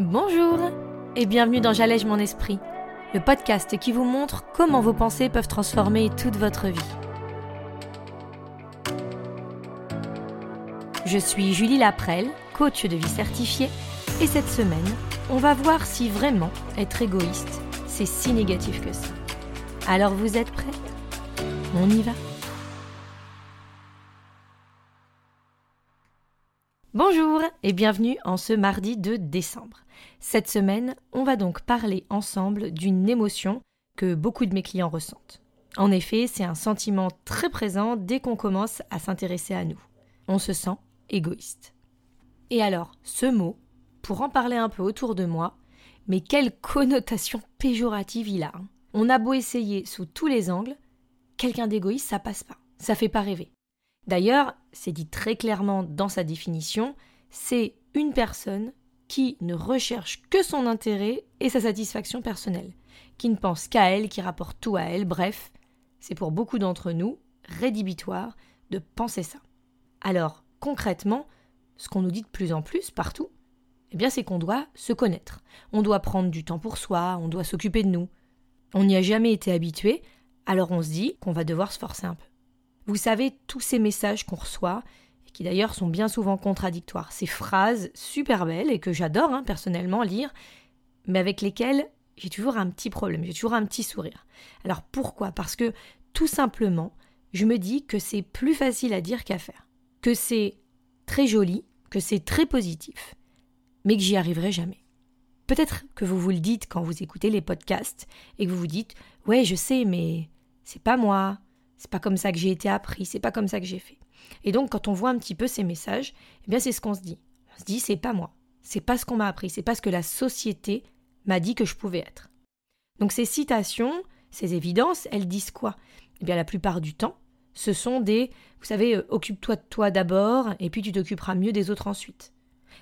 Bonjour et bienvenue dans J'allège mon esprit, le podcast qui vous montre comment vos pensées peuvent transformer toute votre vie. Je suis Julie Laprelle, coach de vie certifiée, et cette semaine, on va voir si vraiment être égoïste, c'est si négatif que ça. Alors vous êtes prêts? On y va? Bonjour et bienvenue en ce mardi de décembre. Cette semaine, on va donc parler ensemble d'une émotion que beaucoup de mes clients ressentent. En effet, c'est un sentiment très présent dès qu'on commence à s'intéresser à nous. On se sent égoïste. Et alors, ce mot, pour en parler un peu autour de moi, mais quelle connotation péjorative il a. Hein. On a beau essayer sous tous les angles, quelqu'un d'égoïste, ça passe pas. Ça fait pas rêver. D'ailleurs, c'est dit très clairement dans sa définition, c'est une personne qui ne recherche que son intérêt et sa satisfaction personnelle, qui ne pense qu'à elle, qui rapporte tout à elle, bref, c'est pour beaucoup d'entre nous rédhibitoire de penser ça. Alors, concrètement, ce qu'on nous dit de plus en plus partout, eh bien c'est qu'on doit se connaître. On doit prendre du temps pour soi, on doit s'occuper de nous. On n'y a jamais été habitué, alors on se dit qu'on va devoir se forcer un peu. Vous savez, tous ces messages qu'on reçoit, et qui d'ailleurs sont bien souvent contradictoires, ces phrases super belles et que j'adore hein, personnellement lire, mais avec lesquelles j'ai toujours un petit problème, j'ai toujours un petit sourire. Alors pourquoi? Parce que tout simplement, je me dis que c'est plus facile à dire qu'à faire, que c'est très joli, que c'est très positif, mais que j'y arriverai jamais. Peut-être que vous vous le dites quand vous écoutez les podcasts et que vous vous dites Ouais, je sais, mais c'est pas moi, c'est pas comme ça que j'ai été appris, c'est pas comme ça que j'ai fait. Et donc, quand on voit un petit peu ces messages, eh bien, c'est ce qu'on se dit. On se dit, c'est pas moi. C'est pas ce qu'on m'a appris. C'est pas ce que la société m'a dit que je pouvais être. Donc, ces citations, ces évidences, elles disent quoi? Eh bien, la plupart du temps, ce sont des, vous savez, euh, occupe-toi de toi d'abord, et puis tu t'occuperas mieux des autres ensuite.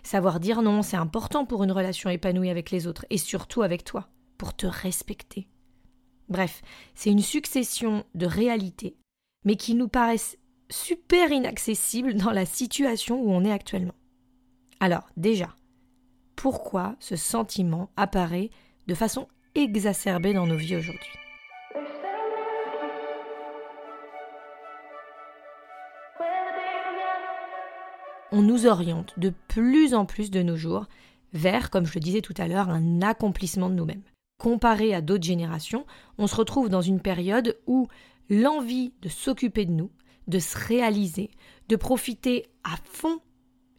Savoir dire non, c'est important pour une relation épanouie avec les autres, et surtout avec toi, pour te respecter. Bref, c'est une succession de réalités, mais qui nous paraissent super inaccessibles dans la situation où on est actuellement. Alors, déjà, pourquoi ce sentiment apparaît de façon exacerbée dans nos vies aujourd'hui? On nous oriente de plus en plus de nos jours vers, comme je le disais tout à l'heure, un accomplissement de nous-mêmes comparé à d'autres générations, on se retrouve dans une période où l'envie de s'occuper de nous, de se réaliser, de profiter à fond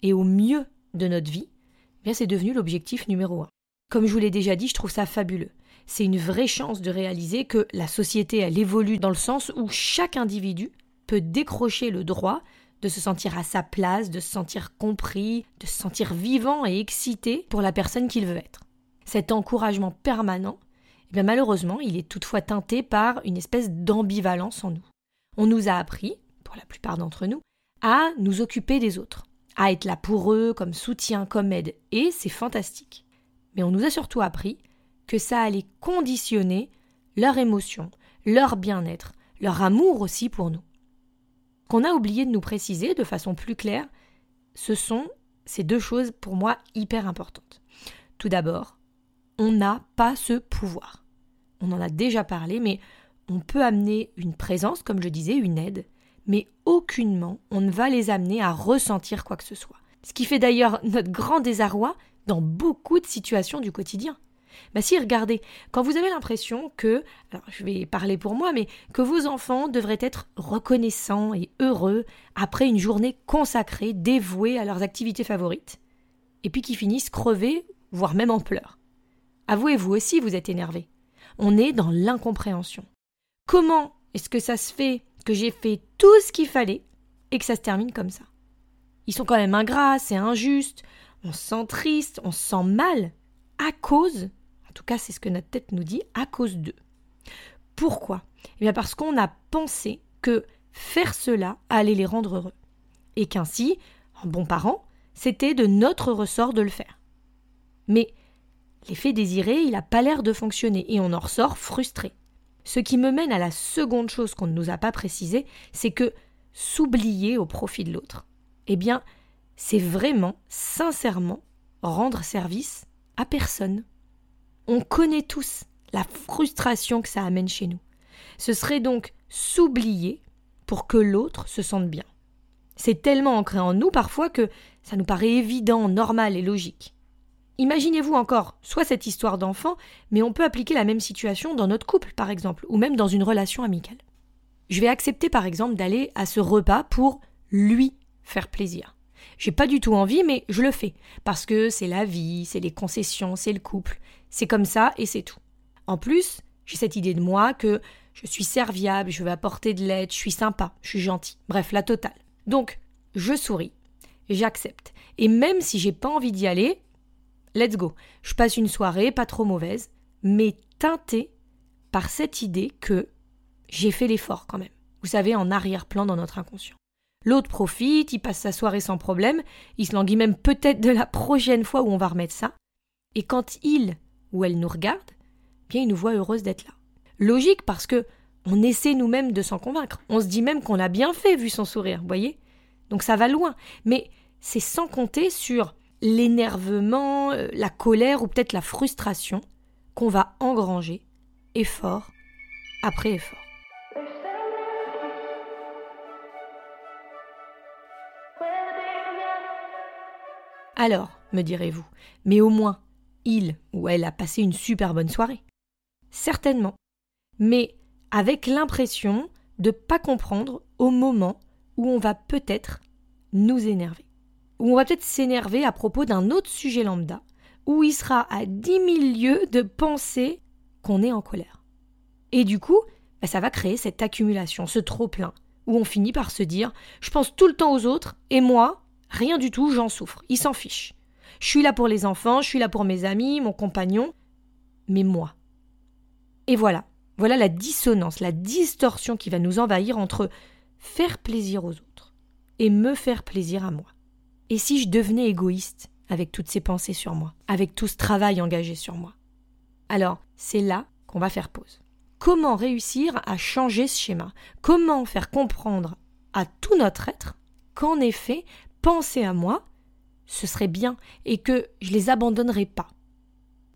et au mieux de notre vie, eh bien c'est devenu l'objectif numéro un. Comme je vous l'ai déjà dit, je trouve ça fabuleux. C'est une vraie chance de réaliser que la société, elle évolue dans le sens où chaque individu peut décrocher le droit de se sentir à sa place, de se sentir compris, de se sentir vivant et excité pour la personne qu'il veut être cet encouragement permanent, eh bien malheureusement, il est toutefois teinté par une espèce d'ambivalence en nous. On nous a appris, pour la plupart d'entre nous, à nous occuper des autres, à être là pour eux, comme soutien, comme aide, et c'est fantastique. Mais on nous a surtout appris que ça allait conditionner leur émotion, leur bien-être, leur amour aussi pour nous. Qu'on a oublié de nous préciser de façon plus claire, ce sont ces deux choses pour moi hyper importantes. Tout d'abord, on n'a pas ce pouvoir. On en a déjà parlé, mais on peut amener une présence, comme je disais, une aide, mais aucunement on ne va les amener à ressentir quoi que ce soit. Ce qui fait d'ailleurs notre grand désarroi dans beaucoup de situations du quotidien. Bah si, regardez, quand vous avez l'impression que, je vais parler pour moi, mais que vos enfants devraient être reconnaissants et heureux après une journée consacrée, dévouée à leurs activités favorites, et puis qu'ils finissent crevés, voire même en pleurs. Avouez vous aussi, vous êtes énervé. On est dans l'incompréhension. Comment est-ce que ça se fait que j'ai fait tout ce qu'il fallait et que ça se termine comme ça? Ils sont quand même ingrats, c'est injuste, on se sent triste, on se sent mal à cause, en tout cas c'est ce que notre tête nous dit, à cause d'eux. Pourquoi? Eh bien parce qu'on a pensé que faire cela allait les rendre heureux. Et qu'ainsi, en bon parent, c'était de notre ressort de le faire. Mais L'effet désiré, il n'a pas l'air de fonctionner et on en ressort frustré. Ce qui me mène à la seconde chose qu'on ne nous a pas précisée, c'est que s'oublier au profit de l'autre. Eh bien, c'est vraiment, sincèrement, rendre service À personne. On connaît tous la frustration que ça amène chez nous. Ce serait donc s'oublier pour que l'autre se sente bien. C'est tellement ancré en nous parfois que ça nous paraît évident, normal et logique. Imaginez-vous encore, soit cette histoire d'enfant, mais on peut appliquer la même situation dans notre couple, par exemple, ou même dans une relation amicale. Je vais accepter, par exemple, d'aller à ce repas pour lui faire plaisir. J'ai pas du tout envie, mais je le fais. Parce que c'est la vie, c'est les concessions, c'est le couple. C'est comme ça et c'est tout. En plus, j'ai cette idée de moi que je suis serviable, je vais apporter de l'aide, je suis sympa, je suis gentil. Bref, la totale. Donc, je souris, j'accepte. Et même si j'ai pas envie d'y aller, let's go. Je passe une soirée pas trop mauvaise, mais teintée par cette idée que j'ai fait l'effort quand même. Vous savez, en arrière-plan dans notre inconscient. L'autre profite, il passe sa soirée sans problème, il se languit même peut-être de la prochaine fois où on va remettre ça. Et quand il ou elle nous regarde, bien il nous voit heureuse d'être là. Logique parce que on essaie nous-mêmes de s'en convaincre. On se dit même qu'on a bien fait vu son sourire, voyez? Donc ça va loin. Mais c'est sans compter sur l'énervement, euh, la colère ou peut-être la frustration qu'on va engranger effort après effort. Alors, me direz-vous, mais au moins, il ou elle a passé une super bonne soirée. Certainement. Mais avec l'impression de ne pas comprendre au moment où on va peut-être nous énerver. Où on va peut-être s'énerver à propos d'un autre sujet lambda, où il sera à dix mille lieues de penser qu'on est en colère. Et du coup, bah, ça va créer cette accumulation, ce trop-plein, où on finit par se dire je pense tout le temps aux autres, et moi, rien du tout, j'en souffre, ils s'en fichent. Je suis là pour les enfants, je suis là pour mes amis, mon compagnon, mais moi. Et voilà, voilà la dissonance, la distorsion qui va nous envahir entre faire plaisir aux autres et me faire plaisir à moi. Et si je devenais égoïste avec toutes ces pensées sur moi, avec tout ce travail engagé sur moi? Alors, c'est là qu'on va faire pause. Comment réussir à changer ce schéma? Comment faire comprendre à tout notre être qu'en effet, penser à moi, ce serait bien et que je les abandonnerais pas?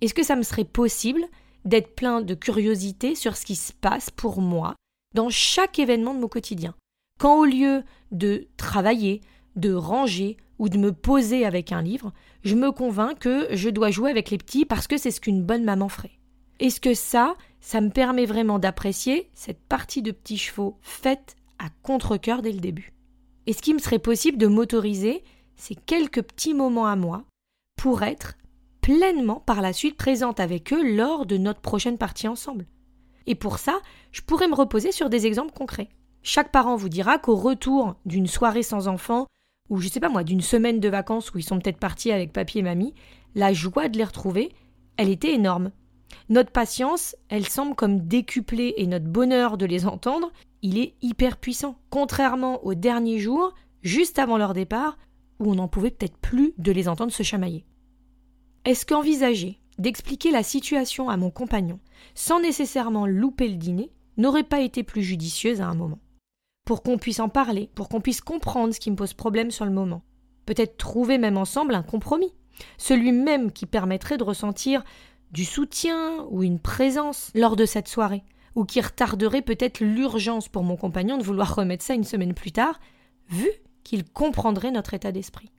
Est-ce que ça me serait possible d'être plein de curiosité sur ce qui se passe pour moi dans chaque événement de mon quotidien? Quand au lieu de travailler, de ranger ou de me poser avec un livre, je me convainc que je dois jouer avec les petits parce que c'est ce qu'une bonne maman ferait. Est-ce que ça, ça me permet vraiment d'apprécier cette partie de petits chevaux faite à contre-coeur dès le début? Est-ce qu'il me serait possible de m'autoriser ces quelques petits moments à moi pour être pleinement par la suite présente avec eux lors de notre prochaine partie ensemble. Et pour ça, je pourrais me reposer sur des exemples concrets. Chaque parent vous dira qu'au retour d'une soirée sans enfants, ou je sais pas moi, d'une semaine de vacances où ils sont peut-être partis avec papy et mamie, la joie de les retrouver, elle était énorme. Notre patience, elle semble comme décuplée et notre bonheur de les entendre, il est hyper puissant. Contrairement aux derniers jours, juste avant leur départ, où on n'en pouvait peut-être plus de les entendre se chamailler. Est-ce qu'envisager d'expliquer la situation à mon compagnon sans nécessairement louper le dîner n'aurait pas été plus judicieuse à un moment? Pour qu'on puisse en parler, pour qu'on puisse comprendre ce qui me pose problème sur le moment. Peut-être trouver même ensemble un compromis, celui même qui permettrait de ressentir du soutien ou une présence lors de cette soirée, ou qui retarderait peut-être l'urgence pour mon compagnon de vouloir remettre ça une semaine plus tard, vu qu'il comprendrait notre état d'esprit.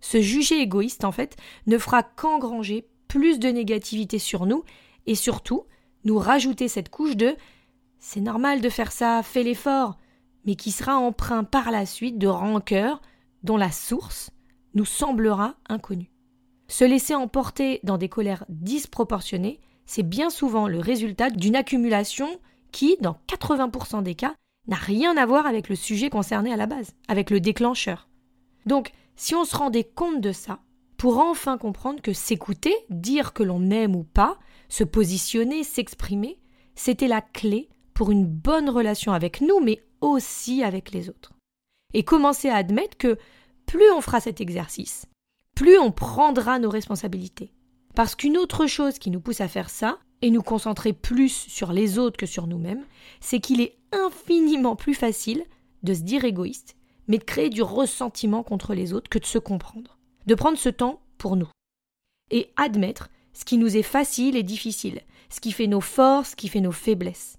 Se juger égoïste, en fait, ne fera qu'engranger plus de négativité sur nous et surtout nous rajouter cette couche de c'est normal de faire ça, fais l'effort, mais qui sera empreint par la suite de rancœur dont la source nous semblera inconnue. Se laisser emporter dans des colères disproportionnées, c'est bien souvent le résultat d'une accumulation qui, dans 80% des cas, n'a rien à voir avec le sujet concerné à la base, avec le déclencheur. Donc, si on se rendait compte de ça, pour enfin comprendre que s'écouter, dire que l'on aime ou pas, se positionner, s'exprimer, c'était la clé pour une bonne relation avec nous, mais aussi avec les autres. Et commencer à admettre que plus on fera cet exercice, plus on prendra nos responsabilités. Parce qu'une autre chose qui nous pousse à faire ça, et nous concentrer plus sur les autres que sur nous-mêmes, c'est qu'il est infiniment plus facile de se dire égoïste mais de créer du ressentiment contre les autres que de se comprendre, de prendre ce temps pour nous. et admettre ce qui nous est facile et difficile, ce qui fait nos forces, ce qui fait nos faiblesses.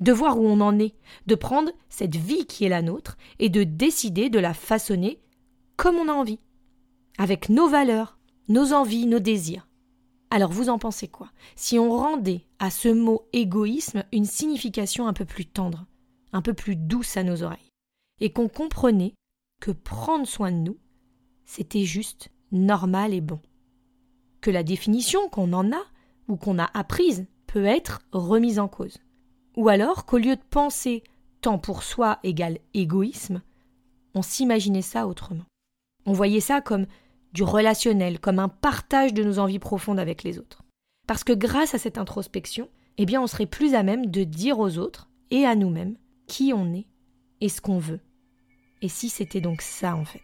De voir où on en est, de prendre cette vie qui est la nôtre et de décider de la façonner comme on a envie, avec nos valeurs, nos envies, nos désirs. Alors vous en pensez quoi? Si on rendait à ce mot égoïsme une signification un peu plus tendre, un peu plus douce à nos oreilles, et qu'on comprenait que prendre soin de nous, c'était juste normal et bon. Que la définition qu'on en a ou qu'on a apprise peut être remise en cause. Ou alors qu'au lieu de penser tant pour soi égale égoïsme, on s'imaginait ça autrement. On voyait ça comme du relationnel, comme un partage de nos envies profondes avec les autres. Parce que grâce à cette introspection, eh bien on serait plus à même de dire aux autres et à nous-mêmes qui on est et ce qu'on veut. Et si c'était donc ça en fait?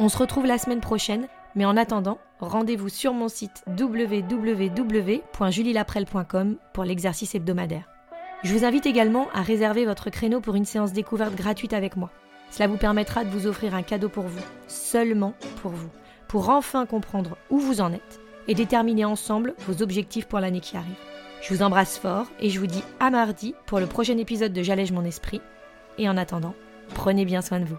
On se retrouve la semaine prochaine, mais en attendant, rendez-vous sur mon site www.julielaprel.com pour l'exercice hebdomadaire. Je vous invite également à réserver votre créneau pour une séance découverte gratuite avec moi. Cela vous permettra de vous offrir un cadeau pour vous, seulement pour vous, pour enfin comprendre où vous en êtes et déterminer ensemble vos objectifs pour l'année qui arrive. Je vous embrasse fort et je vous dis à mardi pour le prochain épisode de J'allège mon esprit. Et en attendant, prenez bien soin de vous.